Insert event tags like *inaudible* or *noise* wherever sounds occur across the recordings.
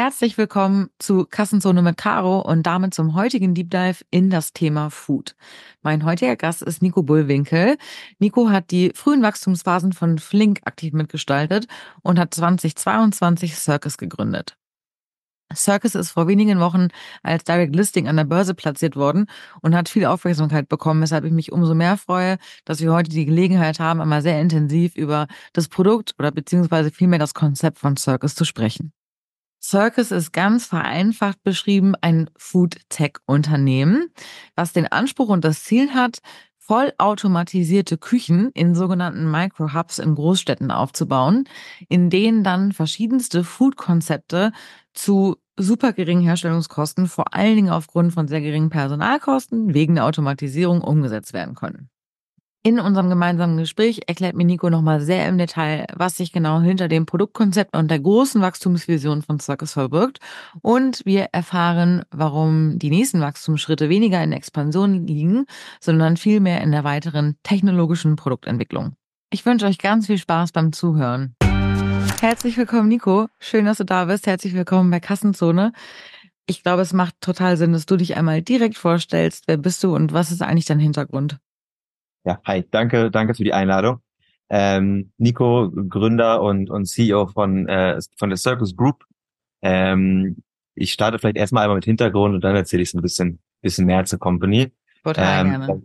Herzlich willkommen zu Kassenzone mit Caro und damit zum heutigen Deep Dive in das Thema Food. Mein heutiger Gast ist Nico Bullwinkel. Nico hat die frühen Wachstumsphasen von Flink aktiv mitgestaltet und hat 2022 Circus gegründet. Circus ist vor wenigen Wochen als Direct Listing an der Börse platziert worden und hat viel Aufmerksamkeit bekommen, weshalb ich mich umso mehr freue, dass wir heute die Gelegenheit haben, einmal sehr intensiv über das Produkt oder beziehungsweise vielmehr das Konzept von Circus zu sprechen. Circus ist ganz vereinfacht beschrieben ein Food-Tech-Unternehmen, was den Anspruch und das Ziel hat, vollautomatisierte Küchen in sogenannten Micro-Hubs in Großstädten aufzubauen, in denen dann verschiedenste Food-Konzepte zu super geringen Herstellungskosten, vor allen Dingen aufgrund von sehr geringen Personalkosten, wegen der Automatisierung umgesetzt werden können. In unserem gemeinsamen Gespräch erklärt mir Nico nochmal sehr im Detail, was sich genau hinter dem Produktkonzept und der großen Wachstumsvision von Circus verbirgt. Und wir erfahren, warum die nächsten Wachstumsschritte weniger in Expansion liegen, sondern vielmehr in der weiteren technologischen Produktentwicklung. Ich wünsche euch ganz viel Spaß beim Zuhören. Herzlich willkommen, Nico. Schön, dass du da bist. Herzlich willkommen bei Kassenzone. Ich glaube, es macht total Sinn, dass du dich einmal direkt vorstellst. Wer bist du und was ist eigentlich dein Hintergrund? Ja, hi, danke, danke für die Einladung. Ähm, Nico, Gründer und, und CEO von, äh, von der Circus Group. Ähm, ich starte vielleicht erstmal einmal mit Hintergrund und dann erzähle ich so ein bisschen, bisschen mehr zur Company. Total ähm, gerne.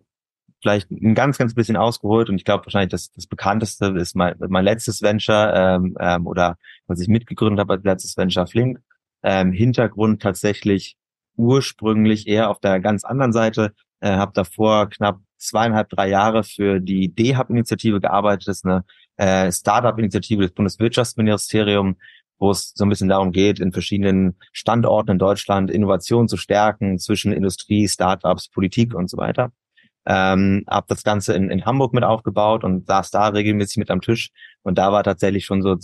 Vielleicht ein ganz, ganz bisschen ausgeholt und ich glaube wahrscheinlich das, das bekannteste ist mein, mein letztes Venture ähm, ähm, oder was ich mitgegründet habe als letztes Venture Flink. Ähm, Hintergrund tatsächlich ursprünglich eher auf der ganz anderen Seite. Äh, habe davor knapp zweieinhalb, drei Jahre für die D-Hub-Initiative gearbeitet. Das ist eine äh, Startup-Initiative des Bundeswirtschaftsministeriums, wo es so ein bisschen darum geht, in verschiedenen Standorten in Deutschland Innovation zu stärken zwischen Industrie, Startups, Politik und so weiter. Ähm, habe das Ganze in, in Hamburg mit aufgebaut und saß da regelmäßig mit am Tisch. Und da war tatsächlich schon so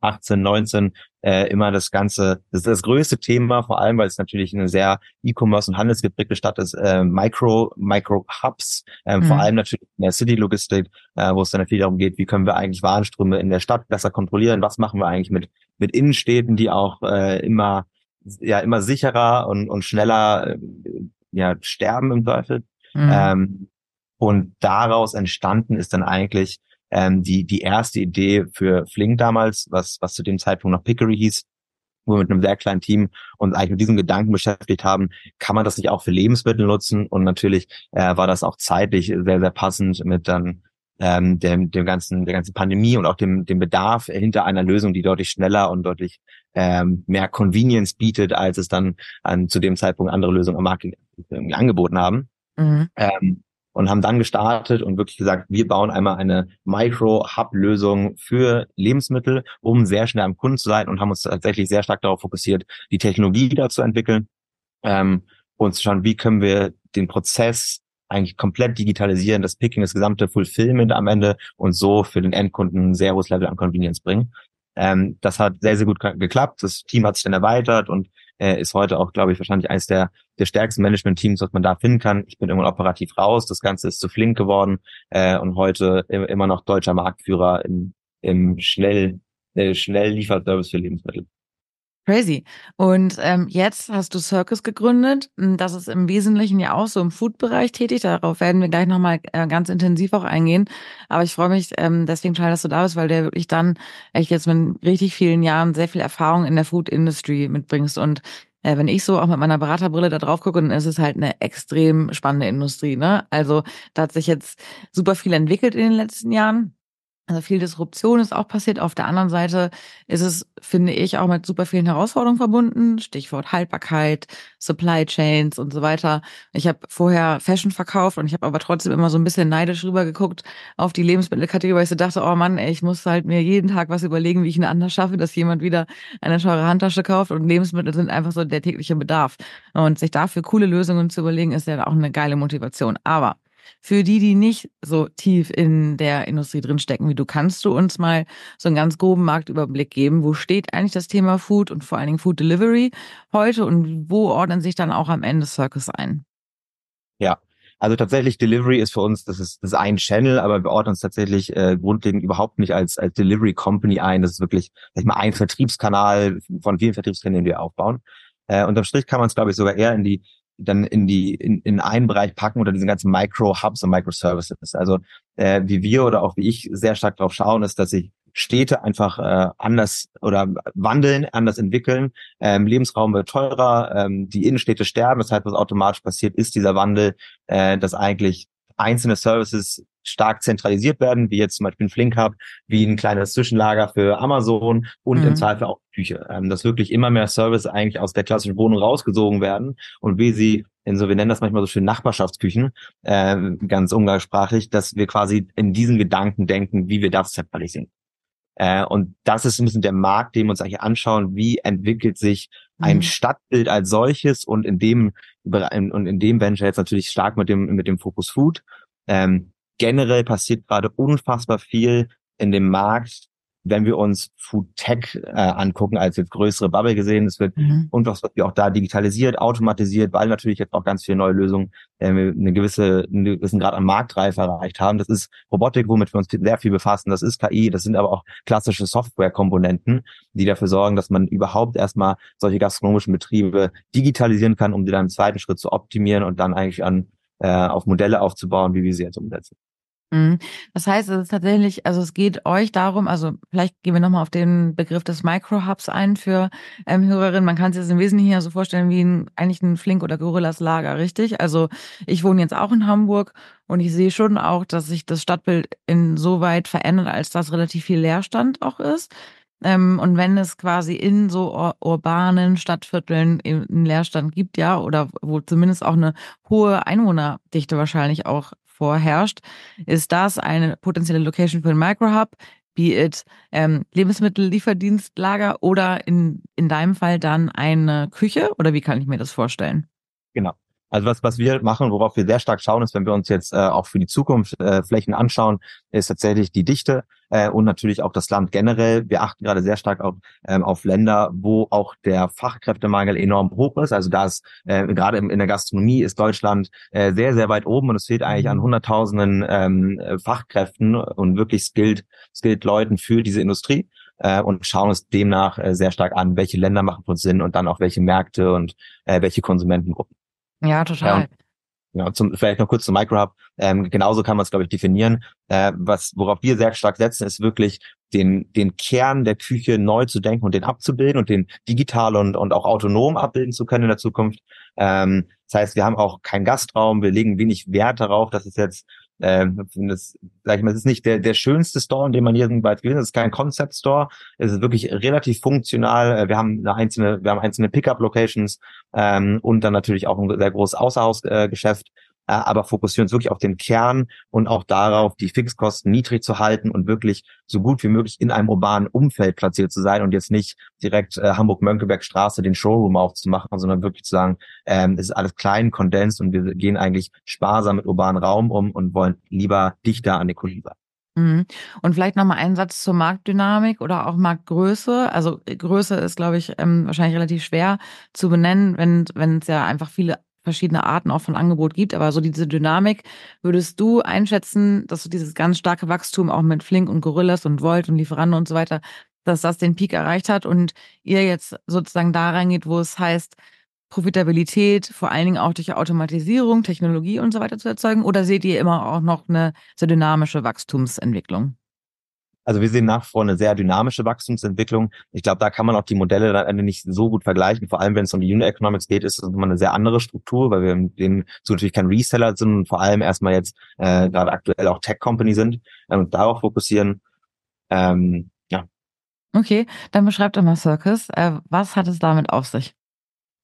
2018, 19 äh, immer das Ganze, das ist das größte Thema, vor allem, weil es natürlich eine sehr E-Commerce und handelsgeprägte Stadt ist, äh, Micro, Micro-Hubs, äh, mhm. vor allem natürlich in der City-Logistik, äh, wo es dann natürlich darum geht, wie können wir eigentlich Warenströme in der Stadt besser kontrollieren, was machen wir eigentlich mit, mit Innenstädten, die auch äh, immer, ja, immer sicherer und, und schneller äh, ja, sterben im Zweifel. Mhm. Ähm, und daraus entstanden ist dann eigentlich ähm, die, die erste Idee für Flink damals, was, was zu dem Zeitpunkt noch Pickery hieß, wo wir mit einem sehr kleinen Team uns eigentlich mit diesem Gedanken beschäftigt haben, kann man das nicht auch für Lebensmittel nutzen? Und natürlich äh, war das auch zeitlich sehr, sehr passend mit dann ähm, dem, dem ganzen, der ganzen Pandemie und auch dem, dem Bedarf hinter einer Lösung, die deutlich schneller und deutlich ähm, mehr Convenience bietet, als es dann an, zu dem Zeitpunkt andere Lösungen am Markt angeboten haben. Mhm. Ähm, und haben dann gestartet und wirklich gesagt, wir bauen einmal eine Micro-Hub-Lösung für Lebensmittel, um sehr schnell am Kunden zu sein und haben uns tatsächlich sehr stark darauf fokussiert, die Technologie da zu entwickeln ähm, und zu schauen, wie können wir den Prozess eigentlich komplett digitalisieren, das Picking, das gesamte Fulfillment am Ende und so für den Endkunden ein sehr hohes Level an Convenience bringen. Ähm, das hat sehr, sehr gut geklappt. Das Team hat sich dann erweitert und äh, ist heute auch, glaube ich, wahrscheinlich eines der, der stärksten Management-Teams, was man da finden kann. Ich bin irgendwann operativ raus. Das Ganze ist zu flink geworden äh, und heute immer noch deutscher Marktführer im, im schnell, äh, schnell Lieferservice für Lebensmittel. Crazy. Und ähm, jetzt hast du Circus gegründet. Das ist im Wesentlichen ja auch so im Food-Bereich tätig. Darauf werden wir gleich nochmal äh, ganz intensiv auch eingehen. Aber ich freue mich ähm, deswegen total, dass du da bist, weil der wirklich dann echt jetzt mit richtig vielen Jahren sehr viel Erfahrung in der Food-Industry mitbringst. Und äh, wenn ich so auch mit meiner Beraterbrille da drauf gucke, dann ist es halt eine extrem spannende Industrie. Ne? Also da hat sich jetzt super viel entwickelt in den letzten Jahren. Also viel Disruption ist auch passiert. Auf der anderen Seite ist es, finde ich, auch mit super vielen Herausforderungen verbunden. Stichwort Haltbarkeit, Supply Chains und so weiter. Ich habe vorher Fashion verkauft und ich habe aber trotzdem immer so ein bisschen neidisch rübergeguckt auf die Lebensmittelkategorie, weil ich so dachte, oh Mann, ey, ich muss halt mir jeden Tag was überlegen, wie ich ihn anders schaffe, dass jemand wieder eine teure Handtasche kauft und Lebensmittel sind einfach so der tägliche Bedarf. Und sich dafür coole Lösungen zu überlegen, ist ja auch eine geile Motivation. Aber für die, die nicht so tief in der Industrie drin stecken wie du, kannst du uns mal so einen ganz groben Marktüberblick geben. Wo steht eigentlich das Thema Food und vor allen Dingen Food Delivery heute und wo ordnen sich dann auch am Ende Circus ein? Ja, Also tatsächlich Delivery ist für uns, das ist, das ist ein Channel, aber wir ordnen uns tatsächlich äh, grundlegend überhaupt nicht als, als Delivery Company ein. Das ist wirklich, sag ich mal, ein Vertriebskanal von vielen Vertriebskanälen, die wir aufbauen. Äh, unterm Strich kann man es, glaube ich, sogar eher in die dann in die in, in einen Bereich packen oder diesen ganzen Micro-Hubs und Microservices. Also äh, wie wir oder auch wie ich sehr stark drauf schauen, ist, dass sich Städte einfach äh, anders oder wandeln, anders entwickeln. Ähm, Lebensraum wird teurer, ähm, die Innenstädte sterben. Das heißt, was automatisch passiert, ist dieser Wandel, äh, dass eigentlich einzelne Services stark zentralisiert werden, wie jetzt zum Beispiel ein Flink Hub, wie ein kleines Zwischenlager für Amazon und mhm. im Zweifel auch Küche. Ähm, dass wirklich immer mehr Services eigentlich aus der klassischen Wohnung rausgesogen werden und wie sie in so, wir nennen das manchmal so schön Nachbarschaftsküchen, äh, ganz umgangssprachlich, dass wir quasi in diesen Gedanken denken, wie wir das zentralisieren. Äh, und das ist ein bisschen der Markt, den wir uns eigentlich anschauen, wie entwickelt sich ein mhm. Stadtbild als solches und in dem und in dem Venture jetzt natürlich stark mit dem mit dem Fokus Food. Ähm, generell passiert gerade unfassbar viel in dem Markt, wenn wir uns Food Tech äh, angucken, als jetzt größere Bubble gesehen, es wird mhm. was wir auch da digitalisiert, automatisiert, weil natürlich jetzt auch ganz viele neue Lösungen äh, eine gewisse, einen gewissen Grad an Marktreife erreicht haben. Das ist Robotik, womit wir uns sehr viel befassen. Das ist KI, das sind aber auch klassische Softwarekomponenten, die dafür sorgen, dass man überhaupt erstmal solche gastronomischen Betriebe digitalisieren kann, um die dann im zweiten Schritt zu optimieren und dann eigentlich an äh, auf Modelle aufzubauen, wie wir sie jetzt umsetzen. Mhm. Das heißt, es ist tatsächlich, also es geht euch darum, also vielleicht gehen wir nochmal auf den Begriff des Micro-Hubs ein für ähm, Hörerinnen. Man kann sich das im Wesentlichen ja so vorstellen wie ein, eigentlich ein Flink- oder Gorillas Lager, richtig? Also ich wohne jetzt auch in Hamburg und ich sehe schon auch, dass sich das Stadtbild insoweit verändert, als dass relativ viel Leerstand auch ist. Ähm, und wenn es quasi in so ur urbanen Stadtvierteln einen Leerstand gibt, ja, oder wo zumindest auch eine hohe Einwohnerdichte wahrscheinlich auch vorherrscht, ist das eine potenzielle Location für ein Microhub, be it ähm, Lebensmittellieferdienstlager oder in, in deinem Fall dann eine Küche? Oder wie kann ich mir das vorstellen? Genau. Also was, was wir machen, worauf wir sehr stark schauen, ist, wenn wir uns jetzt äh, auch für die Zukunft äh, Flächen anschauen, ist tatsächlich die Dichte äh, und natürlich auch das Land generell. Wir achten gerade sehr stark auf, ähm, auf Länder, wo auch der Fachkräftemangel enorm hoch ist. Also da ist äh, gerade in, der Gastronomie ist Deutschland äh, sehr, sehr weit oben und es fehlt eigentlich an mhm. hunderttausenden ähm, Fachkräften und wirklich skilled, skilled Leuten für diese Industrie äh, und schauen uns demnach äh, sehr stark an, welche Länder machen für uns Sinn und dann auch welche Märkte und äh, welche Konsumentengruppen. Ja, total. Ja, ja, zum, vielleicht noch kurz zum Microhub. Ähm, genauso kann man es, glaube ich, definieren. Äh, was, worauf wir sehr stark setzen, ist wirklich den, den Kern der Küche neu zu denken und den abzubilden und den digital und, und auch autonom abbilden zu können in der Zukunft. Ähm, das heißt, wir haben auch keinen Gastraum, wir legen wenig Wert darauf, dass es jetzt ähm, das, sag ich mal, es ist nicht der, der schönste Store, in dem man jedenfalls gewinnt. Es ist kein Concept Store. Es ist wirklich relativ funktional. Äh, wir haben eine einzelne, wir haben einzelne Pickup-Locations ähm, und dann natürlich auch ein sehr großes Außerhausgeschäft. Äh, aber fokussieren uns wirklich auf den Kern und auch darauf, die Fixkosten niedrig zu halten und wirklich so gut wie möglich in einem urbanen Umfeld platziert zu sein und jetzt nicht direkt äh, Hamburg-Mönckeberg-Straße den Showroom aufzumachen, sondern wirklich zu sagen, ähm, es ist alles klein, kondensiert und wir gehen eigentlich sparsam mit urbanen Raum um und wollen lieber dichter an den Kunden sein. Mhm. Und vielleicht nochmal einen Satz zur Marktdynamik oder auch Marktgröße. Also Größe ist, glaube ich, ähm, wahrscheinlich relativ schwer zu benennen, wenn wenn es ja einfach viele verschiedene Arten auch von Angebot gibt, aber so diese Dynamik, würdest du einschätzen, dass du dieses ganz starke Wachstum auch mit Flink und Gorillas und Volt und Lieferando und so weiter, dass das den Peak erreicht hat und ihr jetzt sozusagen da reingeht, wo es heißt, Profitabilität vor allen Dingen auch durch Automatisierung, Technologie und so weiter zu erzeugen? Oder seht ihr immer auch noch eine sehr dynamische Wachstumsentwicklung? Also wir sehen nach vor eine sehr dynamische Wachstumsentwicklung. Ich glaube, da kann man auch die Modelle dann nicht so gut vergleichen. Vor allem, wenn es um die Unit Economics geht, ist es immer eine sehr andere Struktur, weil wir in so natürlich kein Reseller sind und vor allem erstmal jetzt äh, gerade aktuell auch Tech Company sind äh, und darauf fokussieren. Ähm, ja. Okay, dann beschreibt doch mal Circus. Äh, was hat es damit auf sich?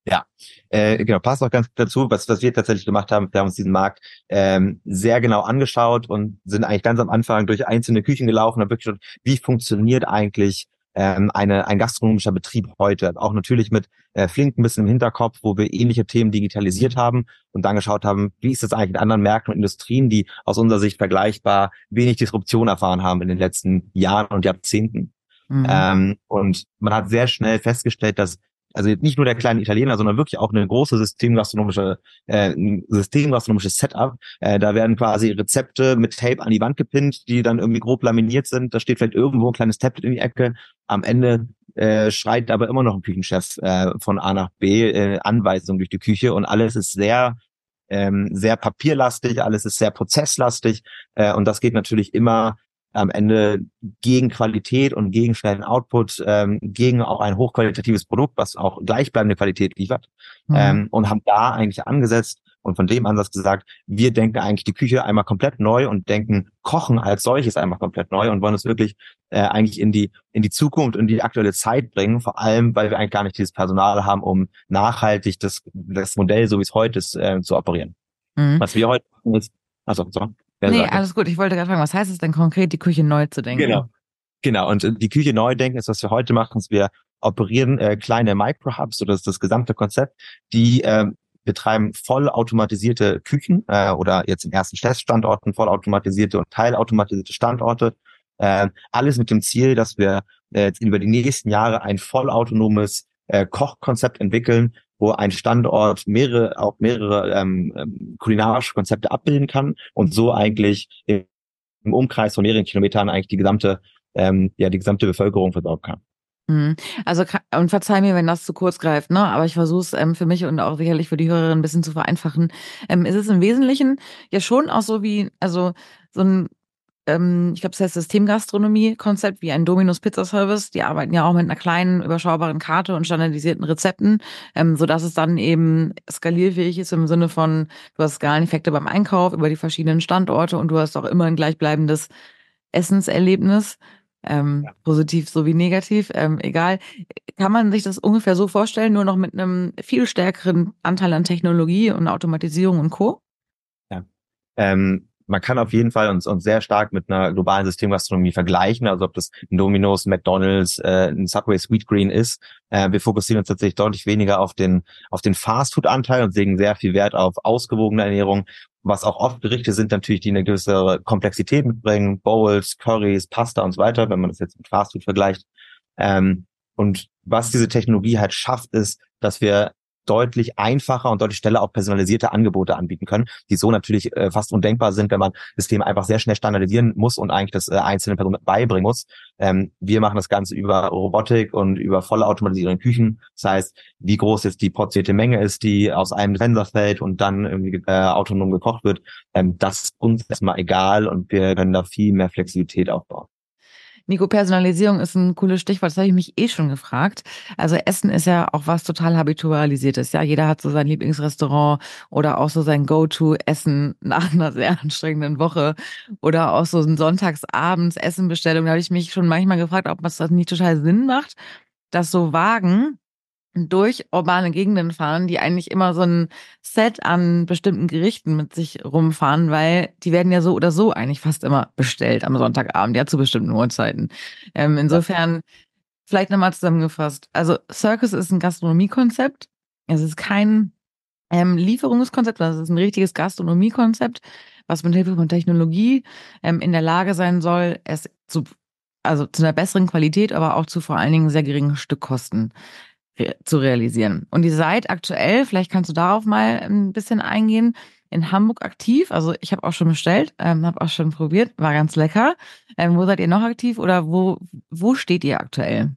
Ja, äh, genau, passt auch ganz dazu, was, was wir tatsächlich gemacht haben. Wir haben uns diesen Markt ähm, sehr genau angeschaut und sind eigentlich ganz am Anfang durch einzelne Küchen gelaufen und wirklich schon, wie funktioniert eigentlich ähm, eine, ein gastronomischer Betrieb heute. Auch natürlich mit äh, Flink ein bisschen im Hinterkopf, wo wir ähnliche Themen digitalisiert haben und dann geschaut haben, wie ist das eigentlich in anderen Märkten und Industrien, die aus unserer Sicht vergleichbar wenig Disruption erfahren haben in den letzten Jahren und Jahrzehnten. Mhm. Ähm, und man hat sehr schnell festgestellt, dass also nicht nur der kleine Italiener, sondern wirklich auch eine große systemgastronomische, äh, systemgastronomisches Setup. Äh, da werden quasi Rezepte mit Tape an die Wand gepinnt, die dann irgendwie grob laminiert sind. Da steht vielleicht irgendwo ein kleines Tablet in die Ecke. Am Ende äh, schreit aber immer noch ein Küchenchef äh, von A nach B äh, Anweisungen durch die Küche und alles ist sehr ähm, sehr papierlastig, alles ist sehr prozesslastig äh, und das geht natürlich immer am Ende gegen Qualität und gegen schnellen Output, ähm, gegen auch ein hochqualitatives Produkt, was auch gleichbleibende Qualität liefert. Mhm. Ähm, und haben da eigentlich angesetzt und von dem Ansatz gesagt, wir denken eigentlich die Küche einmal komplett neu und denken Kochen als solches einmal komplett neu und wollen es wirklich äh, eigentlich in die in die Zukunft und die aktuelle Zeit bringen, vor allem, weil wir eigentlich gar nicht dieses Personal haben, um nachhaltig das, das Modell, so wie es heute ist, äh, zu operieren. Mhm. Was wir heute machen ist, also so, nee, sagt. alles gut. Ich wollte gerade fragen, was heißt es denn konkret, die Küche neu zu denken? Genau. Genau. Und äh, die Küche neu denken ist, was wir heute machen, ist, wir operieren äh, kleine Micro-Hubs, so das ist das gesamte Konzept, die äh, betreiben vollautomatisierte Küchen äh, oder jetzt in ersten Teststandorten vollautomatisierte und teilautomatisierte Standorte. Äh, alles mit dem Ziel, dass wir äh, jetzt über die nächsten Jahre ein vollautonomes äh, Kochkonzept entwickeln, wo ein Standort mehrere, auch mehrere ähm, ähm, kulinarische Konzepte abbilden kann und so eigentlich im Umkreis von mehreren Kilometern eigentlich die gesamte, ähm, ja, die gesamte Bevölkerung versorgen kann. Mhm. Also und verzeih mir, wenn das zu kurz greift, ne? Aber ich versuche es ähm, für mich und auch sicherlich für die Hörerin ein bisschen zu vereinfachen. Ähm, ist es im Wesentlichen ja schon auch so wie, also so ein ähm, ich glaube, das heißt Systemgastronomie-Konzept wie ein Dominus Pizza Service. Die arbeiten ja auch mit einer kleinen, überschaubaren Karte und standardisierten Rezepten, ähm, sodass es dann eben skalierfähig ist im Sinne von, du hast Skaleneffekte beim Einkauf über die verschiedenen Standorte und du hast auch immer ein gleichbleibendes Essenserlebnis. Ähm, ja. Positiv sowie negativ, ähm, egal. Kann man sich das ungefähr so vorstellen, nur noch mit einem viel stärkeren Anteil an Technologie und Automatisierung und Co.? Ja. Ähm, man kann auf jeden Fall uns, uns sehr stark mit einer globalen Systemgastronomie vergleichen, also ob das ein Domino's, McDonald's, äh, ein Subway Sweetgreen ist. Äh, wir fokussieren uns tatsächlich deutlich weniger auf den, auf den Fastfood-Anteil und legen sehr viel Wert auf ausgewogene Ernährung, was auch oft Gerichte sind natürlich, die eine gewisse Komplexität mitbringen, Bowls, Curries, Pasta und so weiter, wenn man das jetzt mit Fastfood vergleicht. Ähm, und was diese Technologie halt schafft, ist, dass wir deutlich einfacher und deutlich schneller auch personalisierte Angebote anbieten können, die so natürlich äh, fast undenkbar sind, wenn man das Thema einfach sehr schnell standardisieren muss und eigentlich das äh, einzelnen Personen beibringen muss. Ähm, wir machen das Ganze über Robotik und über volle automatisierende Küchen. Das heißt, wie groß jetzt die portierte Menge ist, die aus einem Sensor fällt und dann irgendwie äh, autonom gekocht wird, ähm, das ist uns erstmal egal und wir können da viel mehr Flexibilität aufbauen. Nico, Personalisierung ist ein cooles Stichwort. Das habe ich mich eh schon gefragt. Also Essen ist ja auch was total habitualisiertes. Ja, jeder hat so sein Lieblingsrestaurant oder auch so sein Go-to-Essen nach einer sehr anstrengenden Woche oder auch so ein Sonntagsabends Essenbestellung. Da habe ich mich schon manchmal gefragt, ob das nicht total Sinn macht, das so wagen durch urbane Gegenden fahren, die eigentlich immer so ein Set an bestimmten Gerichten mit sich rumfahren, weil die werden ja so oder so eigentlich fast immer bestellt am Sonntagabend, ja, zu bestimmten Uhrzeiten. Ähm, insofern, vielleicht nochmal zusammengefasst. Also Circus ist ein Gastronomiekonzept. Es ist kein ähm, Lieferungskonzept, das ist ein richtiges Gastronomiekonzept, was mit Hilfe von Technologie ähm, in der Lage sein soll, es zu also zu einer besseren Qualität, aber auch zu vor allen Dingen sehr geringen Stückkosten zu realisieren. Und ihr seid aktuell, vielleicht kannst du darauf mal ein bisschen eingehen, in Hamburg aktiv. Also ich habe auch schon bestellt, ähm, habe auch schon probiert, war ganz lecker. Ähm, wo seid ihr noch aktiv oder wo, wo steht ihr aktuell?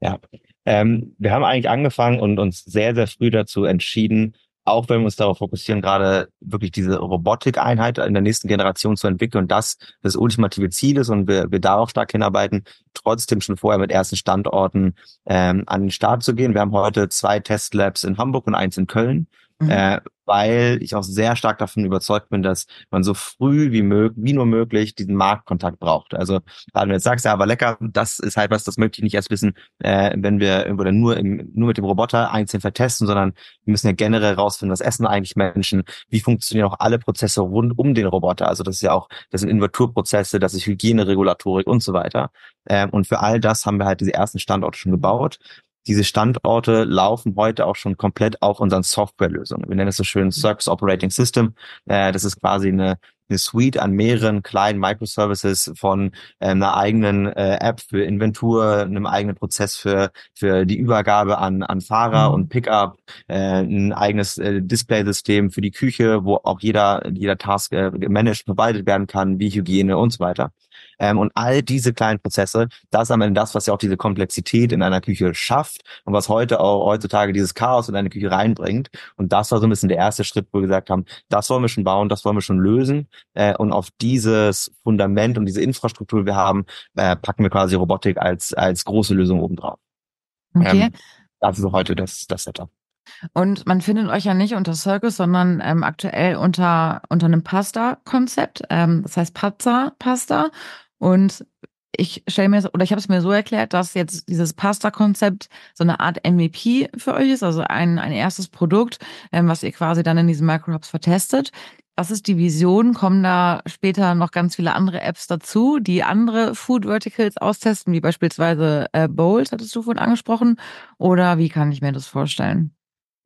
Ja, ähm, wir haben eigentlich angefangen und uns sehr, sehr früh dazu entschieden, auch wenn wir uns darauf fokussieren, gerade wirklich diese Robotikeinheit in der nächsten Generation zu entwickeln und das das ultimative Ziel ist und wir, wir darauf stark hinarbeiten, trotzdem schon vorher mit ersten Standorten ähm, an den Start zu gehen. Wir haben heute zwei Testlabs in Hamburg und eins in Köln. Mhm. Äh, weil ich auch sehr stark davon überzeugt bin, dass man so früh wie möglich, wie nur möglich diesen Marktkontakt braucht. Also gerade wenn du jetzt sagst, ja, aber lecker, das ist halt was, das möchte ich nicht erst wissen, äh, wenn wir oder nur im, nur mit dem Roboter einzeln vertesten, sondern wir müssen ja generell rausfinden, was essen eigentlich Menschen, wie funktionieren auch alle Prozesse rund um den Roboter. Also das ist ja auch, das sind Inverturprozesse, das ist Hygieneregulatorik und so weiter. Ähm, und für all das haben wir halt diese ersten Standorte schon gebaut diese Standorte laufen heute auch schon komplett auf unseren Softwarelösungen. Wir nennen es so schön Circus Operating System. Äh, das ist quasi eine eine Suite an mehreren kleinen Microservices von äh, einer eigenen äh, App für Inventur, einem eigenen Prozess für für die Übergabe an an Fahrer mhm. und Pickup, äh, ein eigenes äh, Display-System für die Küche, wo auch jeder jeder Task äh, gemanagt verwaltet werden kann, wie Hygiene und so weiter. Ähm, und all diese kleinen Prozesse, das ist am Ende das, was ja auch diese Komplexität in einer Küche schafft und was heute auch heutzutage dieses Chaos in eine Küche reinbringt. Und das war so ein bisschen der erste Schritt, wo wir gesagt haben, das wollen wir schon bauen, das wollen wir schon lösen. Äh, und auf dieses Fundament und diese Infrastruktur, die wir haben, äh, packen wir quasi Robotik als, als große Lösung obendrauf. Okay. Ähm, das ist heute das, das Setup. Und man findet euch ja nicht unter Circus, sondern ähm, aktuell unter, unter einem Pasta-Konzept. Ähm, das heißt Pazza-Pasta. Und ich stelle mir oder ich habe es mir so erklärt, dass jetzt dieses Pasta-Konzept so eine Art MVP für euch ist, also ein, ein erstes Produkt, ähm, was ihr quasi dann in diesen Microhubs vertestet. Was ist die Vision? Kommen da später noch ganz viele andere Apps dazu, die andere Food Verticals austesten, wie beispielsweise äh, Bowls, hattest du vorhin angesprochen? Oder wie kann ich mir das vorstellen?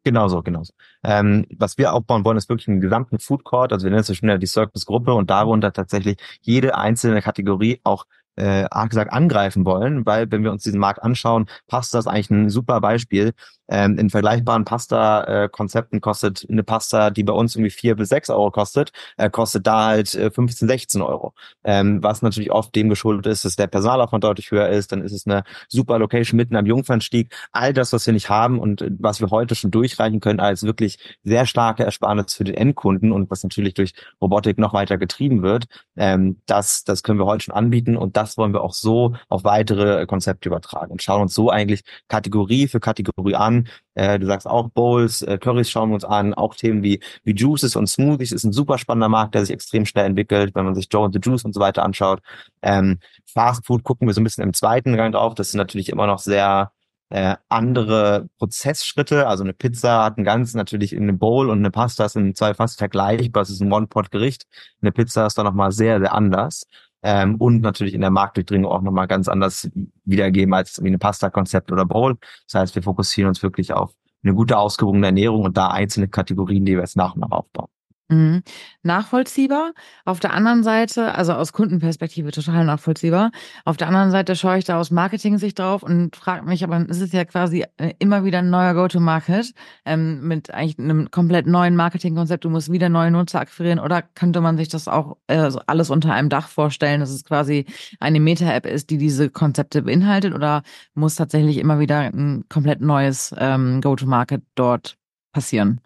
Genauso, genauso. Ähm, was wir aufbauen wollen, ist wirklich einen gesamten Food Court, also wir nennen es schon die Circus-Gruppe und darunter tatsächlich jede einzelne Kategorie auch äh, gesagt angreifen wollen, weil wenn wir uns diesen Markt anschauen, passt das eigentlich ein super Beispiel. Ähm, in vergleichbaren Pasta-Konzepten kostet eine Pasta, die bei uns irgendwie vier bis sechs Euro kostet, äh, kostet da halt äh, 15, 16 Euro. Ähm, was natürlich oft dem geschuldet ist, dass der Personalaufwand deutlich höher ist, dann ist es eine super Location mitten am Jungfernstieg. All das, was wir nicht haben und äh, was wir heute schon durchreichen können als wirklich sehr starke Ersparnis für den Endkunden und was natürlich durch Robotik noch weiter getrieben wird, ähm, das, das können wir heute schon anbieten und das wollen wir auch so auf weitere Konzepte übertragen und schauen uns so eigentlich Kategorie für Kategorie an, äh, du sagst auch Bowls, äh, Currys schauen wir uns an, auch Themen wie, wie Juices und Smoothies ist ein super spannender Markt, der sich extrem schnell entwickelt, wenn man sich Joe and the Juice und so weiter anschaut. Ähm, Fast Food gucken wir so ein bisschen im zweiten Gang drauf. Das sind natürlich immer noch sehr äh, andere Prozessschritte. Also eine Pizza hat ein ganz natürlich in einem Bowl und eine Pasta sind zwei fast vergleichbar. Es ist ein One-Pot-Gericht. Eine Pizza ist dann nochmal sehr, sehr anders ähm, und natürlich in der Marktdurchdringung auch nochmal ganz anders wiedergeben als wie eine Pasta-Konzept oder Bowl. Das heißt, wir fokussieren uns wirklich auf eine gute ausgewogene Ernährung und da einzelne Kategorien, die wir jetzt nach und nach aufbauen. Mhm. Nachvollziehbar. Auf der anderen Seite, also aus Kundenperspektive total nachvollziehbar. Auf der anderen Seite schaue ich da aus Marketing-Sicht drauf und frage mich, aber es ist ja quasi äh, immer wieder ein neuer Go-to-Market ähm, mit eigentlich einem komplett neuen Marketingkonzept. Du musst wieder neue Nutzer akquirieren oder könnte man sich das auch äh, alles unter einem Dach vorstellen, dass es quasi eine Meta-App ist, die diese Konzepte beinhaltet oder muss tatsächlich immer wieder ein komplett neues ähm, Go-to-Market dort passieren?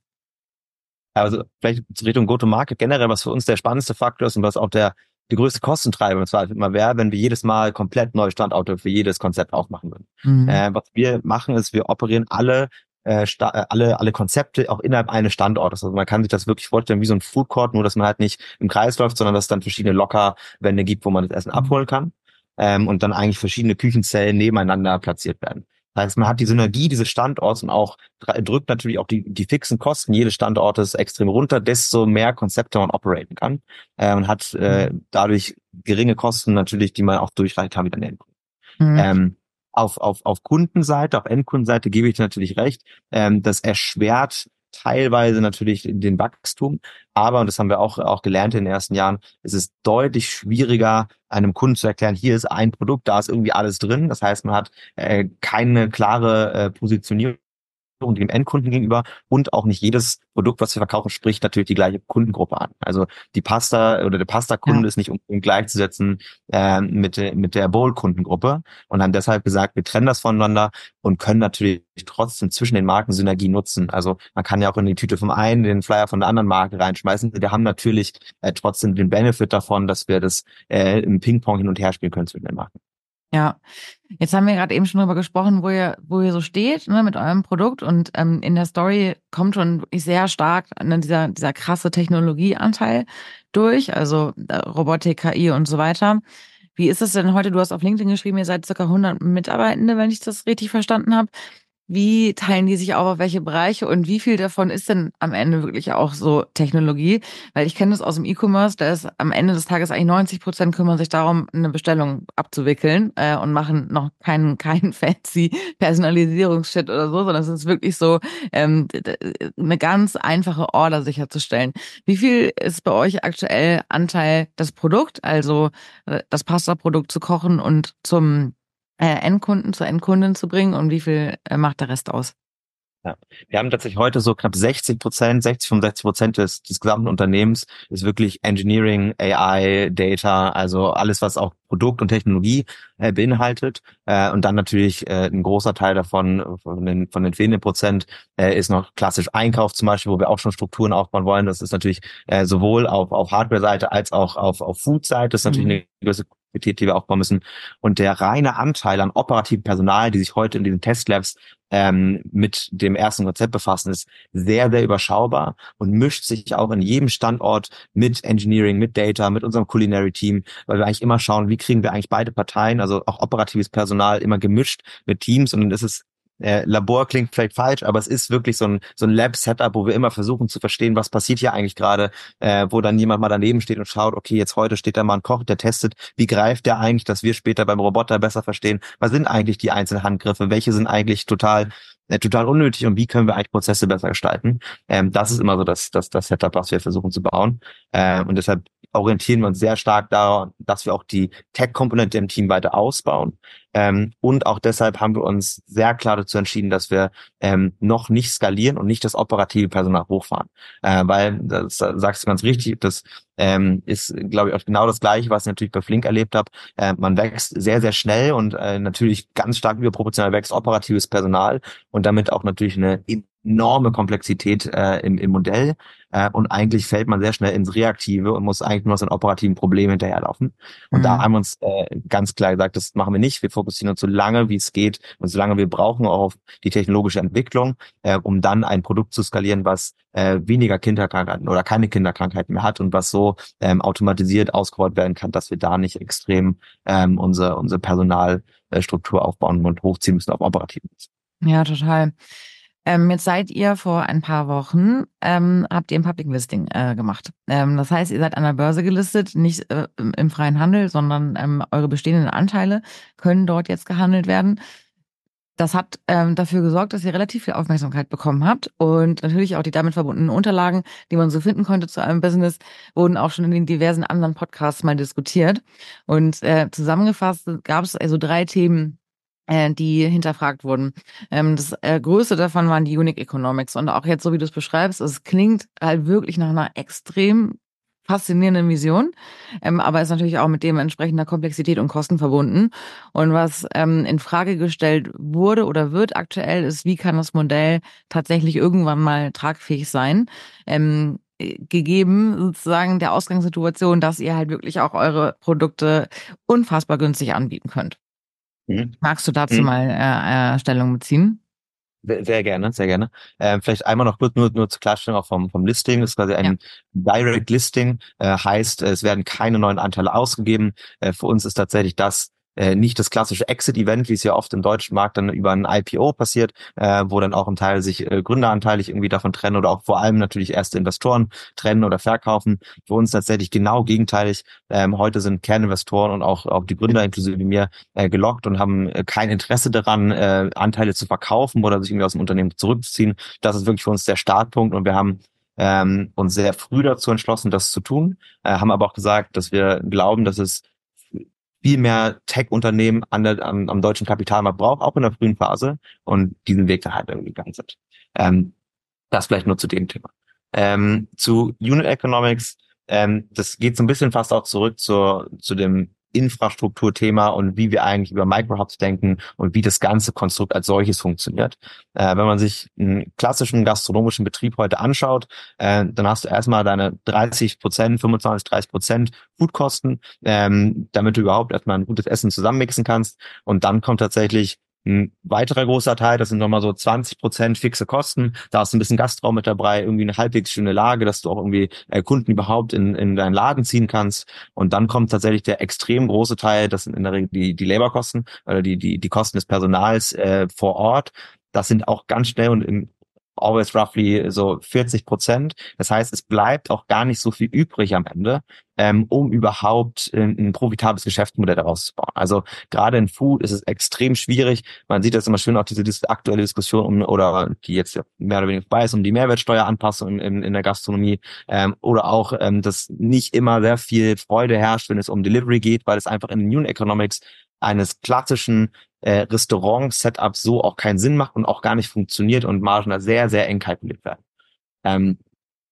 Also vielleicht zur Richtung Go-to-Market generell, was für uns der spannendste Faktor ist und was auch der die größte Kostentreiber und zwar immer wäre, wenn wir jedes Mal komplett neue Standorte für jedes Konzept aufmachen würden. Mhm. Äh, was wir machen, ist, wir operieren alle äh, äh, alle alle Konzepte auch innerhalb eines Standortes. Also man kann sich das wirklich vorstellen wie so ein Food Court, nur dass man halt nicht im Kreis läuft, sondern dass es dann verschiedene Lockerwände gibt, wo man das Essen mhm. abholen kann ähm, und dann eigentlich verschiedene Küchenzellen nebeneinander platziert werden. Das heißt, man hat die Synergie dieses Standorts und auch drückt natürlich auch die, die fixen Kosten jedes Standortes extrem runter, desto mehr Konzepte man operaten kann äh, und hat äh, mhm. dadurch geringe Kosten natürlich, die man auch durchreichen kann mit den Endkunden. Mhm. Ähm, auf, auf, auf Kundenseite, auf Endkundenseite gebe ich natürlich recht, ähm, das erschwert teilweise natürlich den Wachstum, aber, und das haben wir auch, auch gelernt in den ersten Jahren, es ist deutlich schwieriger, einem Kunden zu erklären, hier ist ein Produkt, da ist irgendwie alles drin. Das heißt, man hat äh, keine klare äh, Positionierung und dem Endkunden gegenüber und auch nicht jedes Produkt, was wir verkaufen, spricht natürlich die gleiche Kundengruppe an. Also die Pasta oder der Pasta-Kunde ja. ist nicht unbedingt gleichzusetzen äh, mit, mit der Bowl-Kundengruppe und haben deshalb gesagt, wir trennen das voneinander und können natürlich trotzdem zwischen den Marken Synergie nutzen. Also man kann ja auch in die Tüte vom einen den Flyer von der anderen Marke reinschmeißen. Wir haben natürlich äh, trotzdem den Benefit davon, dass wir das äh, im Ping-Pong hin und her spielen können zwischen den Marken. Ja, jetzt haben wir gerade eben schon darüber gesprochen, wo ihr, wo ihr so steht ne, mit eurem Produkt und ähm, in der Story kommt schon sehr stark ne, dieser, dieser krasse Technologieanteil durch, also äh, Robotik, KI und so weiter. Wie ist es denn heute? Du hast auf LinkedIn geschrieben, ihr seid circa 100 Mitarbeitende, wenn ich das richtig verstanden habe. Wie teilen die sich auf, auf welche Bereiche und wie viel davon ist denn am Ende wirklich auch so Technologie? Weil ich kenne das aus dem E-Commerce, da ist am Ende des Tages eigentlich 90 Prozent kümmern sich darum, eine Bestellung abzuwickeln äh, und machen noch keinen *laughs* keinen fancy Personalisierungsshit oder so, sondern es ist wirklich so ähm, eine ganz einfache Order sicherzustellen. Wie viel ist bei euch aktuell Anteil das Produkt, also äh, das Pasta-Produkt zu kochen und zum äh, Endkunden zur Endkundin zu bringen und wie viel äh, macht der Rest aus? Ja. Wir haben tatsächlich heute so knapp 60 Prozent, 60, 65 Prozent des, des gesamten Unternehmens ist wirklich Engineering, AI, Data, also alles, was auch Produkt und Technologie äh, beinhaltet. Äh, und dann natürlich äh, ein großer Teil davon, von den, von den fehlenden Prozent, äh, ist noch klassisch Einkauf zum Beispiel, wo wir auch schon Strukturen aufbauen wollen. Das ist natürlich äh, sowohl auf, auf Hardware-Seite als auch auf, auf Food-Seite. Das ist natürlich mhm. eine gewisse Qualität, die wir aufbauen müssen. Und der reine Anteil an operativen Personal, die sich heute in diesen Testlabs ähm, mit dem ersten Konzept befassen, ist sehr, sehr überschaubar und mischt sich auch in jedem Standort mit Engineering, mit Data, mit unserem Culinary Team, weil wir eigentlich immer schauen, wie kriegen wir eigentlich beide Parteien, also auch operatives Personal, immer gemischt mit Teams und dann ist es äh, Labor klingt vielleicht falsch, aber es ist wirklich so ein, so ein Lab-Setup, wo wir immer versuchen zu verstehen, was passiert hier eigentlich gerade, äh, wo dann jemand mal daneben steht und schaut, okay, jetzt heute steht da mal ein Koch, der testet, wie greift der eigentlich, dass wir später beim Roboter besser verstehen, was sind eigentlich die einzelnen Handgriffe, welche sind eigentlich total äh, total unnötig und wie können wir eigentlich Prozesse besser gestalten. Ähm, das ist immer so das, das, das Setup, was wir versuchen zu bauen. Ähm, und deshalb orientieren wir uns sehr stark daran, dass wir auch die Tech-Komponente im Team weiter ausbauen. Ähm, und auch deshalb haben wir uns sehr klar dazu entschieden, dass wir ähm, noch nicht skalieren und nicht das operative Personal hochfahren. Äh, weil, das, sagst du ganz richtig, das ähm, ist, glaube ich, auch genau das Gleiche, was ich natürlich bei Flink erlebt habe. Äh, man wächst sehr, sehr schnell und äh, natürlich ganz stark überproportional wächst operatives Personal und damit auch natürlich eine enorme Komplexität äh, im, im Modell äh, und eigentlich fällt man sehr schnell ins Reaktive und muss eigentlich nur so ein operativen Problem hinterherlaufen. Und mhm. da haben wir uns äh, ganz klar gesagt, das machen wir nicht. Wir fokussieren uns so lange, wie es geht und so lange wir brauchen auch auf die technologische Entwicklung, äh, um dann ein Produkt zu skalieren, was äh, weniger Kinderkrankheiten oder keine Kinderkrankheiten mehr hat und was so ähm, automatisiert ausgerollt werden kann, dass wir da nicht extrem ähm, unsere, unsere Personalstruktur aufbauen und hochziehen müssen auf operativen. Ja, total. Ähm, jetzt seid ihr vor ein paar Wochen, ähm, habt ihr ein Public Listing äh, gemacht. Ähm, das heißt, ihr seid an der Börse gelistet, nicht äh, im freien Handel, sondern ähm, eure bestehenden Anteile können dort jetzt gehandelt werden. Das hat ähm, dafür gesorgt, dass ihr relativ viel Aufmerksamkeit bekommen habt und natürlich auch die damit verbundenen Unterlagen, die man so finden konnte zu einem Business, wurden auch schon in den diversen anderen Podcasts mal diskutiert. Und äh, zusammengefasst gab es also drei Themen, die hinterfragt wurden. Ähm, das äh, größte davon waren die Unique Economics. Und auch jetzt, so wie du es beschreibst, es klingt halt wirklich nach einer extrem faszinierenden Vision, ähm, aber ist natürlich auch mit dementsprechender Komplexität und Kosten verbunden. Und was ähm, in Frage gestellt wurde oder wird aktuell, ist, wie kann das Modell tatsächlich irgendwann mal tragfähig sein? Ähm, gegeben sozusagen der Ausgangssituation, dass ihr halt wirklich auch eure Produkte unfassbar günstig anbieten könnt. Mhm. Magst du dazu mhm. mal äh, äh, Stellung beziehen? Sehr gerne, sehr gerne. Ähm, vielleicht einmal noch kurz nur, nur zur Klarstellung auch vom, vom Listing. Das ist quasi ein ja. Direct Listing, äh, heißt, es werden keine neuen Anteile ausgegeben. Äh, für uns ist tatsächlich das äh, nicht das klassische Exit-Event, wie es ja oft im deutschen Markt dann über ein IPO passiert, äh, wo dann auch im Teil sich äh, Gründeranteilig irgendwie davon trennen oder auch vor allem natürlich erste Investoren trennen oder verkaufen. Für uns tatsächlich genau gegenteilig. Ähm, heute sind Kerninvestoren und auch, auch die Gründer inklusive mir äh, gelockt und haben äh, kein Interesse daran, äh, Anteile zu verkaufen oder sich irgendwie aus dem Unternehmen zurückzuziehen. Das ist wirklich für uns der Startpunkt und wir haben ähm, uns sehr früh dazu entschlossen, das zu tun, äh, haben aber auch gesagt, dass wir glauben, dass es viel mehr Tech-Unternehmen an der, am, am deutschen Kapitalmarkt braucht, auch in der frühen Phase und diesen Weg da halt irgendwie gegangen sind. Ähm, das vielleicht nur zu dem Thema. Ähm, zu Unit Economics, ähm, das geht so ein bisschen fast auch zurück zur, zu dem Infrastrukturthema und wie wir eigentlich über Microhubs denken und wie das ganze Konstrukt als solches funktioniert. Äh, wenn man sich einen klassischen gastronomischen Betrieb heute anschaut, äh, dann hast du erstmal deine 30 Prozent, 25, 30 Prozent Foodkosten, ähm, damit du überhaupt erstmal ein gutes Essen zusammenmixen kannst. Und dann kommt tatsächlich ein weiterer großer Teil, das sind nochmal so 20 Prozent fixe Kosten. Da ist ein bisschen Gastraum mit dabei, irgendwie eine halbwegs schöne Lage, dass du auch irgendwie äh, Kunden überhaupt in, in deinen Laden ziehen kannst. Und dann kommt tatsächlich der extrem große Teil, das sind in der Regel die, die Laborkosten oder die, die, die Kosten des Personals äh, vor Ort. das sind auch ganz schnell und in always roughly so 40 Prozent. Das heißt, es bleibt auch gar nicht so viel übrig am Ende, ähm, um überhaupt ein, ein profitables Geschäftsmodell daraus zu bauen. Also gerade in Food ist es extrem schwierig. Man sieht das immer schön auch diese, diese aktuelle Diskussion um oder die jetzt mehr oder weniger vorbei ist um die Mehrwertsteueranpassung in, in der Gastronomie ähm, oder auch, ähm, dass nicht immer sehr viel Freude herrscht, wenn es um Delivery geht, weil es einfach in den New Economics eines klassischen äh, Restaurant-Setup so auch keinen Sinn macht und auch gar nicht funktioniert und Margen da sehr, sehr eng kalkuliert werden. Ähm,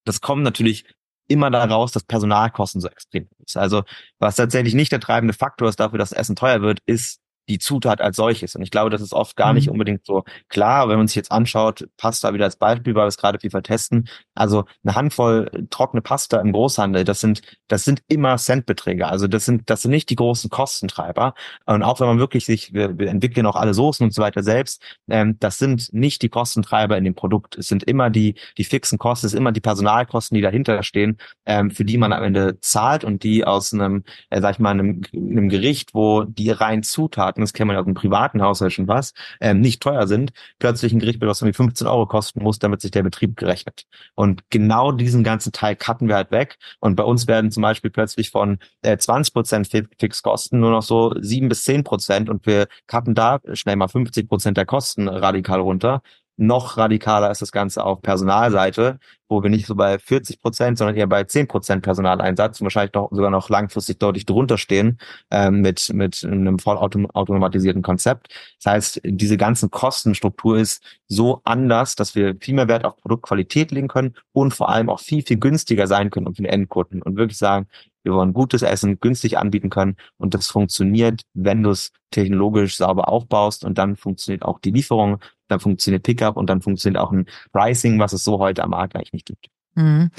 das kommt natürlich immer daraus, dass Personalkosten so extrem ist. Also was tatsächlich nicht der treibende Faktor ist dafür, dass Essen teuer wird, ist die Zutat als solches. Und ich glaube, das ist oft gar nicht mhm. unbedingt so klar. Wenn man sich jetzt anschaut, Pasta wieder als Beispiel, weil wir es gerade viel vertesten. Also eine Handvoll trockene Pasta im Großhandel, das sind, das sind immer Centbeträge. Also das sind, das sind nicht die großen Kostentreiber. Und auch wenn man wirklich sich, wir, wir entwickeln auch alle Soßen und so weiter selbst, ähm, das sind nicht die Kostentreiber in dem Produkt. Es sind immer die, die fixen Kosten, es sind immer die Personalkosten, die dahinter stehen, ähm, für die man am Ende zahlt und die aus einem, äh, sag ich mal, einem, einem Gericht, wo die rein Zutaten das kennen wir ja aus dem privaten Haushalt schon was, ähm, nicht teuer sind, plötzlich ein Gericht, was irgendwie 15 Euro kosten muss, damit sich der Betrieb gerechnet. Und genau diesen ganzen Teil cutten wir halt weg. Und bei uns werden zum Beispiel plötzlich von äh, 20 Prozent Fixkosten nur noch so 7 bis 10 Prozent und wir cutten da schnell mal 50 Prozent der Kosten radikal runter. Noch radikaler ist das Ganze auf Personalseite, wo wir nicht so bei 40 Prozent, sondern eher bei 10 Prozent Personaleinsatz und wahrscheinlich noch, sogar noch langfristig deutlich drunter stehen ähm, mit, mit einem vollautomatisierten Konzept. Das heißt, diese ganzen Kostenstruktur ist so anders, dass wir viel mehr Wert auf Produktqualität legen können und vor allem auch viel, viel günstiger sein können für den Endkunden und wirklich sagen, wir wollen gutes Essen günstig anbieten können und das funktioniert, wenn du es technologisch sauber aufbaust und dann funktioniert auch die Lieferung dann funktioniert Pickup und dann funktioniert auch ein Pricing, was es so heute am Markt eigentlich nicht gibt. Mhm.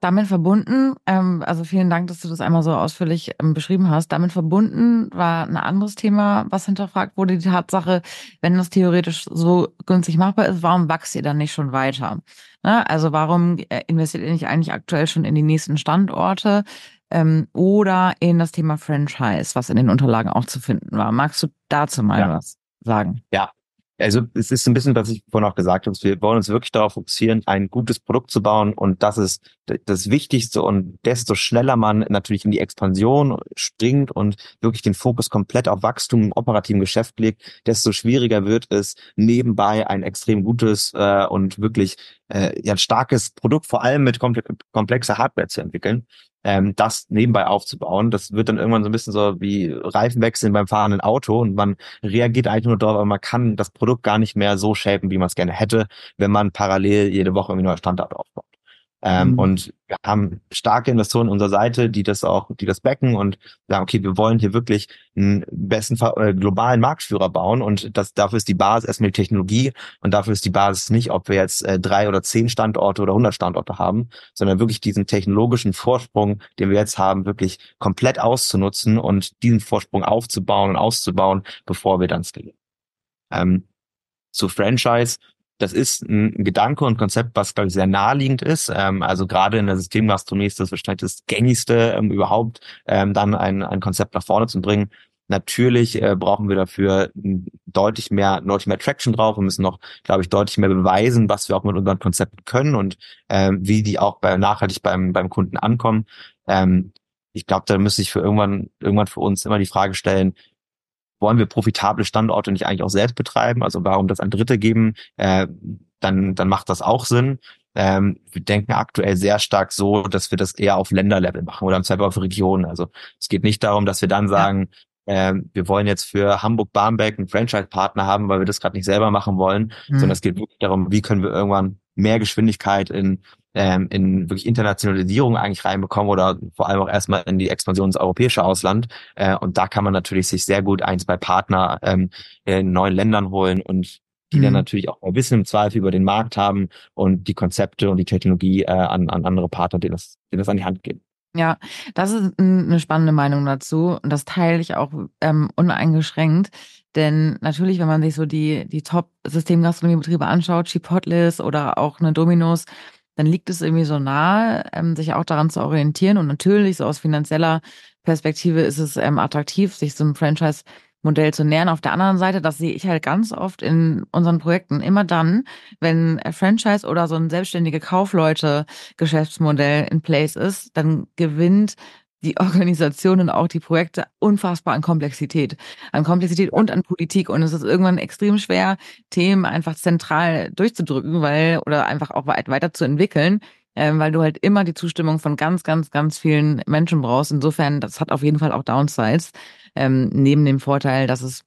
Damit verbunden, ähm, also vielen Dank, dass du das einmal so ausführlich ähm, beschrieben hast. Damit verbunden war ein anderes Thema, was hinterfragt wurde, die Tatsache, wenn das theoretisch so günstig machbar ist, warum wächst ihr dann nicht schon weiter? Ne? Also warum äh, investiert ihr nicht eigentlich aktuell schon in die nächsten Standorte? Ähm, oder in das Thema Franchise, was in den Unterlagen auch zu finden war. Magst du dazu mal ja. was sagen? Ja, also es ist ein bisschen, was ich vorhin auch gesagt habe, wir wollen uns wirklich darauf fokussieren, ein gutes Produkt zu bauen und das ist das Wichtigste und desto schneller man natürlich in die Expansion springt und wirklich den Fokus komplett auf Wachstum im operativen Geschäft legt, desto schwieriger wird es, nebenbei ein extrem gutes äh, und wirklich äh, ja, starkes Produkt, vor allem mit komplexer Hardware zu entwickeln ähm, das nebenbei aufzubauen. Das wird dann irgendwann so ein bisschen so wie Reifenwechseln beim fahrenden Auto und man reagiert eigentlich nur darauf, aber man kann das Produkt gar nicht mehr so shapen, wie man es gerne hätte, wenn man parallel jede Woche irgendwie neue Standorte aufbaut. Ähm, mhm. Und wir haben starke Investoren an unserer Seite, die das auch, die das backen und sagen, okay, wir wollen hier wirklich einen besten äh, globalen Marktführer bauen und das dafür ist die Basis erstmal die Technologie und dafür ist die Basis nicht, ob wir jetzt äh, drei oder zehn Standorte oder hundert Standorte haben, sondern wirklich diesen technologischen Vorsprung, den wir jetzt haben, wirklich komplett auszunutzen und diesen Vorsprung aufzubauen und auszubauen, bevor wir dann skalieren. Ähm, zu Franchise das ist ein Gedanke und Konzept, was, glaube ich, sehr naheliegend ist. Ähm, also gerade in der Systemgastronomie ist das wahrscheinlich das gängigste ähm, überhaupt, ähm, dann ein, ein Konzept nach vorne zu bringen. Natürlich äh, brauchen wir dafür deutlich mehr, deutlich mehr Traction drauf. Wir müssen noch, glaube ich, deutlich mehr beweisen, was wir auch mit unseren Konzepten können und ähm, wie die auch bei, nachhaltig beim, beim Kunden ankommen. Ähm, ich glaube, da müsste ich für irgendwann, irgendwann für uns immer die Frage stellen, wollen wir profitable Standorte nicht eigentlich auch selbst betreiben? Also warum das an Dritte geben? Äh, dann, dann macht das auch Sinn. Ähm, wir denken aktuell sehr stark so, dass wir das eher auf Länderlevel machen oder im Zweifel auf Regionen. Also es geht nicht darum, dass wir dann sagen, ja. äh, wir wollen jetzt für Hamburg-Barmbek einen Franchise-Partner haben, weil wir das gerade nicht selber machen wollen, mhm. sondern es geht wirklich darum, wie können wir irgendwann mehr Geschwindigkeit in ähm, in wirklich Internationalisierung eigentlich reinbekommen oder vor allem auch erstmal in die Expansion ins europäische Ausland. Äh, und da kann man natürlich sich sehr gut eins bei Partner ähm, in neuen Ländern holen und die mhm. dann natürlich auch Wissen im Zweifel über den Markt haben und die Konzepte und die Technologie äh, an, an andere Partner, denen das, denen das an die Hand geben. Ja, das ist eine spannende Meinung dazu und das teile ich auch ähm, uneingeschränkt. Denn natürlich, wenn man sich so die, die Top-Systemgastronomiebetriebe anschaut, Chipotles oder auch eine Dominos, dann liegt es irgendwie so nahe, ähm, sich auch daran zu orientieren. Und natürlich, so aus finanzieller Perspektive ist es ähm, attraktiv, sich so ein Franchise Modell zu nähern. Auf der anderen Seite, das sehe ich halt ganz oft in unseren Projekten, immer dann, wenn Franchise oder so ein selbstständige Kaufleute-Geschäftsmodell in place ist, dann gewinnt die Organisation und auch die Projekte unfassbar an Komplexität, an Komplexität und an Politik. Und es ist irgendwann extrem schwer, Themen einfach zentral durchzudrücken, weil oder einfach auch weiter zu ähm, weil du halt immer die Zustimmung von ganz, ganz, ganz vielen Menschen brauchst. Insofern, das hat auf jeden Fall auch Downsides, ähm, neben dem Vorteil, dass es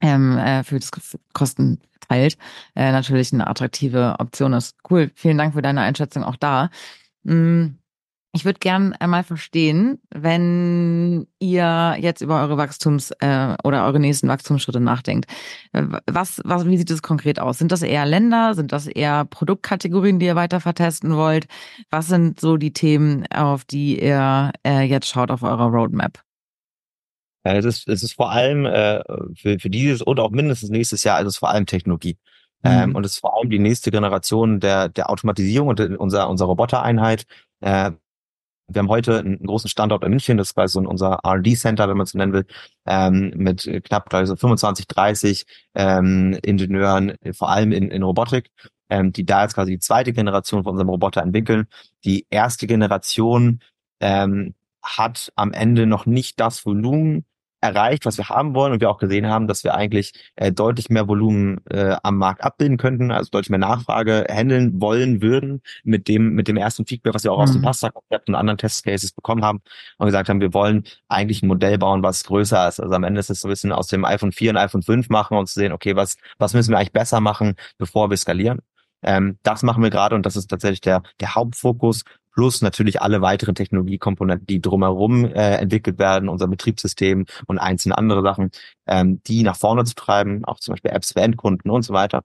ähm, äh, für das Kosten teilt, äh, natürlich eine attraktive Option ist. Cool, vielen Dank für deine Einschätzung auch da. Mm. Ich würde gern einmal verstehen, wenn ihr jetzt über eure Wachstums- äh, oder eure nächsten Wachstumsschritte nachdenkt. Was, was, wie sieht es konkret aus? Sind das eher Länder? Sind das eher Produktkategorien, die ihr weiter vertesten wollt? Was sind so die Themen, auf die ihr äh, jetzt schaut auf eurer Roadmap? Es ist, es ist vor allem äh, für, für dieses und auch mindestens nächstes Jahr, also es ist vor allem Technologie. Mhm. Ähm, und es ist vor allem die nächste Generation der, der Automatisierung und unserer, unserer Robotereinheit. Äh, wir haben heute einen großen Standort in München, das ist quasi so unser R&D-Center, wenn man es so nennen will, ähm, mit knapp also 25, 30 ähm, Ingenieuren, vor allem in, in Robotik, ähm, die da jetzt quasi die zweite Generation von unserem Roboter entwickeln. Die erste Generation ähm, hat am Ende noch nicht das Volumen erreicht, was wir haben wollen und wir auch gesehen haben, dass wir eigentlich äh, deutlich mehr Volumen äh, am Markt abbilden könnten, also deutlich mehr Nachfrage handeln wollen würden mit dem mit dem ersten Feedback, was wir auch mhm. aus dem mhm. Pasta-Konzept und anderen Testcases bekommen haben und gesagt haben, wir wollen eigentlich ein Modell bauen, was größer ist. Also am Ende ist es so ein bisschen aus dem iPhone 4 und iPhone 5 machen und zu sehen, okay, was was müssen wir eigentlich besser machen, bevor wir skalieren. Ähm, das machen wir gerade und das ist tatsächlich der, der Hauptfokus plus natürlich alle weiteren Technologiekomponenten, die drumherum äh, entwickelt werden, unser Betriebssystem und einzelne andere Sachen, ähm, die nach vorne zu treiben, auch zum Beispiel Apps für Endkunden und so weiter.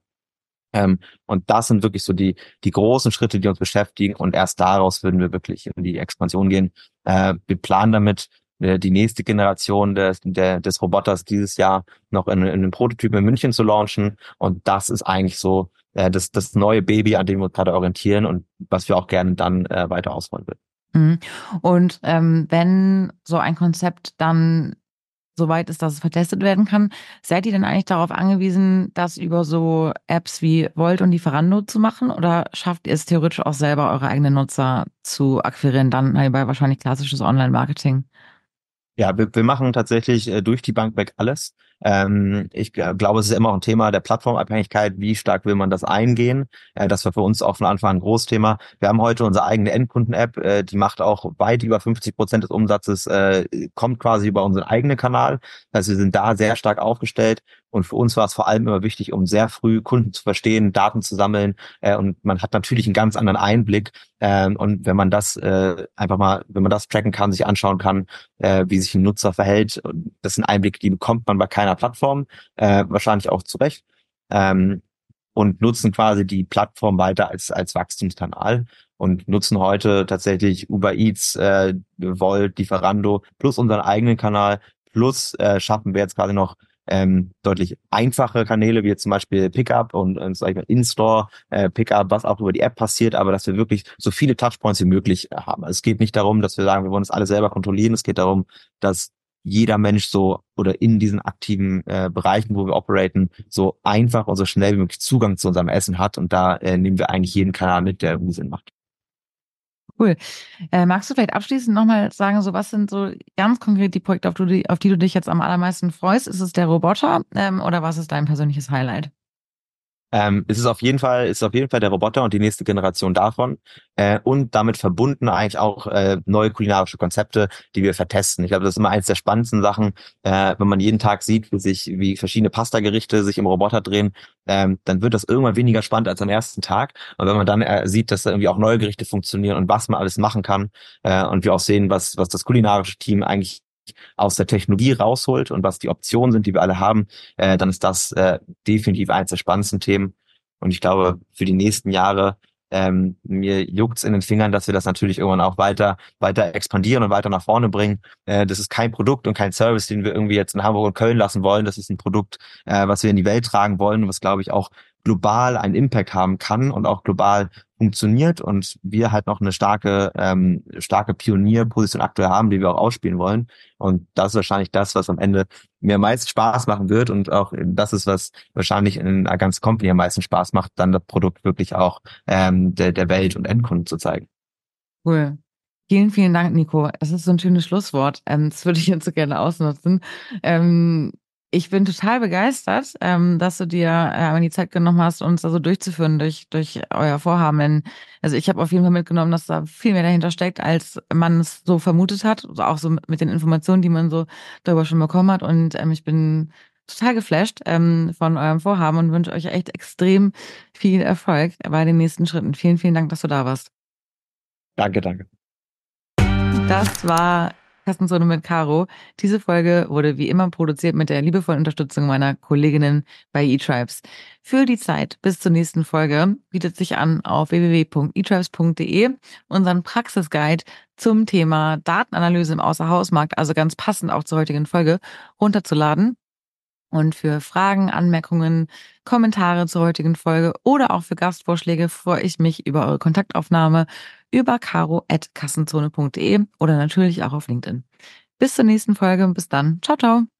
Ähm, und das sind wirklich so die, die großen Schritte, die uns beschäftigen und erst daraus würden wir wirklich in die Expansion gehen. Äh, wir planen damit, äh, die nächste Generation des, der, des Roboters dieses Jahr noch in, in einem Prototyp in München zu launchen. Und das ist eigentlich so äh, das, das neue Baby, an dem wir uns gerade orientieren und was wir auch gerne dann äh, weiter ausrollen würden. Mhm. Und ähm, wenn so ein Konzept dann so weit ist, dass es vertestet werden kann, seid ihr denn eigentlich darauf angewiesen, das über so Apps wie Volt und Lieferando zu machen oder schafft ihr es theoretisch auch selber, eure eigenen Nutzer zu akquirieren, dann bei wahrscheinlich klassisches Online-Marketing? Ja, wir, wir machen tatsächlich äh, durch die Bank weg alles. Ähm, ich glaube, es ist immer ein Thema der Plattformabhängigkeit. Wie stark will man das eingehen? Äh, das war für uns auch von Anfang an ein Großthema. Wir haben heute unsere eigene Endkunden-App, äh, die macht auch weit über 50 Prozent des Umsatzes, äh, kommt quasi über unseren eigenen Kanal. Also wir sind da sehr stark aufgestellt. Und für uns war es vor allem immer wichtig, um sehr früh Kunden zu verstehen, Daten zu sammeln. Äh, und man hat natürlich einen ganz anderen Einblick. Äh, und wenn man das äh, einfach mal, wenn man das tracken kann, sich anschauen kann, äh, wie sich ein Nutzer verhält, das sind Einblicke, die bekommt man bei keiner Plattform, äh, wahrscheinlich auch zu Recht. Ähm, und nutzen quasi die Plattform weiter als, als Wachstumskanal und nutzen heute tatsächlich Uber Eats, äh, Volt, Lieferando plus unseren eigenen Kanal plus äh, schaffen wir jetzt gerade noch ähm, deutlich einfache Kanäle, wie jetzt zum Beispiel Pickup und, und mal, In-Store äh, Pickup, was auch über die App passiert, aber dass wir wirklich so viele Touchpoints wie möglich äh, haben. Also es geht nicht darum, dass wir sagen, wir wollen das alles selber kontrollieren. Es geht darum, dass jeder Mensch so oder in diesen aktiven äh, Bereichen, wo wir operaten, so einfach und so schnell wie möglich Zugang zu unserem Essen hat. Und da äh, nehmen wir eigentlich jeden Kanal mit, der irgendwie Sinn macht. Cool. Äh, magst du vielleicht abschließend nochmal sagen, so was sind so ganz konkret die Projekte, auf, du, auf die du dich jetzt am allermeisten freust? Ist es der Roboter ähm, oder was ist dein persönliches Highlight? Ähm, es ist auf jeden Fall, ist auf jeden Fall der Roboter und die nächste Generation davon äh, und damit verbunden eigentlich auch äh, neue kulinarische Konzepte, die wir vertesten. Ich glaube, das ist immer eines der spannendsten Sachen, äh, wenn man jeden Tag sieht, wie sich wie verschiedene Pasta-Gerichte sich im Roboter drehen, ähm, dann wird das irgendwann weniger spannend als am ersten Tag. Und wenn man dann äh, sieht, dass da irgendwie auch neue Gerichte funktionieren und was man alles machen kann äh, und wir auch sehen, was was das kulinarische Team eigentlich aus der Technologie rausholt und was die Optionen sind, die wir alle haben, äh, dann ist das äh, definitiv eines der spannendsten Themen. Und ich glaube, für die nächsten Jahre ähm, mir juckt's in den Fingern, dass wir das natürlich irgendwann auch weiter weiter expandieren und weiter nach vorne bringen. Äh, das ist kein Produkt und kein Service, den wir irgendwie jetzt in Hamburg und Köln lassen wollen. Das ist ein Produkt, äh, was wir in die Welt tragen wollen und was, glaube ich, auch global einen Impact haben kann und auch global funktioniert und wir halt noch eine starke, ähm, starke Pionierposition aktuell haben, die wir auch ausspielen wollen. Und das ist wahrscheinlich das, was am Ende mir am meisten Spaß machen wird und auch das ist, was wahrscheinlich in einer ganzen Company am meisten Spaß macht, dann das Produkt wirklich auch ähm, der, der Welt und Endkunden zu zeigen. Cool. Vielen, vielen Dank, Nico. Das ist so ein schönes Schlusswort. Ähm, das würde ich jetzt so gerne ausnutzen. Ähm, ich bin total begeistert, ähm, dass du dir äh, die Zeit genommen hast, uns da so durchzuführen durch, durch euer Vorhaben. Denn, also ich habe auf jeden Fall mitgenommen, dass da viel mehr dahinter steckt, als man es so vermutet hat. Also auch so mit den Informationen, die man so darüber schon bekommen hat. Und ähm, ich bin total geflasht ähm, von eurem Vorhaben und wünsche euch echt extrem viel Erfolg bei den nächsten Schritten. Vielen, vielen Dank, dass du da warst. Danke, danke. Das war Kassenzone mit Caro. Diese Folge wurde wie immer produziert mit der liebevollen Unterstützung meiner Kolleginnen bei eTribes. Für die Zeit bis zur nächsten Folge bietet sich an, auf www.etribes.de unseren Praxisguide zum Thema Datenanalyse im Außerhausmarkt, also ganz passend auch zur heutigen Folge, runterzuladen. Und für Fragen, Anmerkungen, Kommentare zur heutigen Folge oder auch für Gastvorschläge freue ich mich über eure Kontaktaufnahme über caro.kassenzone.de oder natürlich auch auf LinkedIn. Bis zur nächsten Folge und bis dann. Ciao, ciao.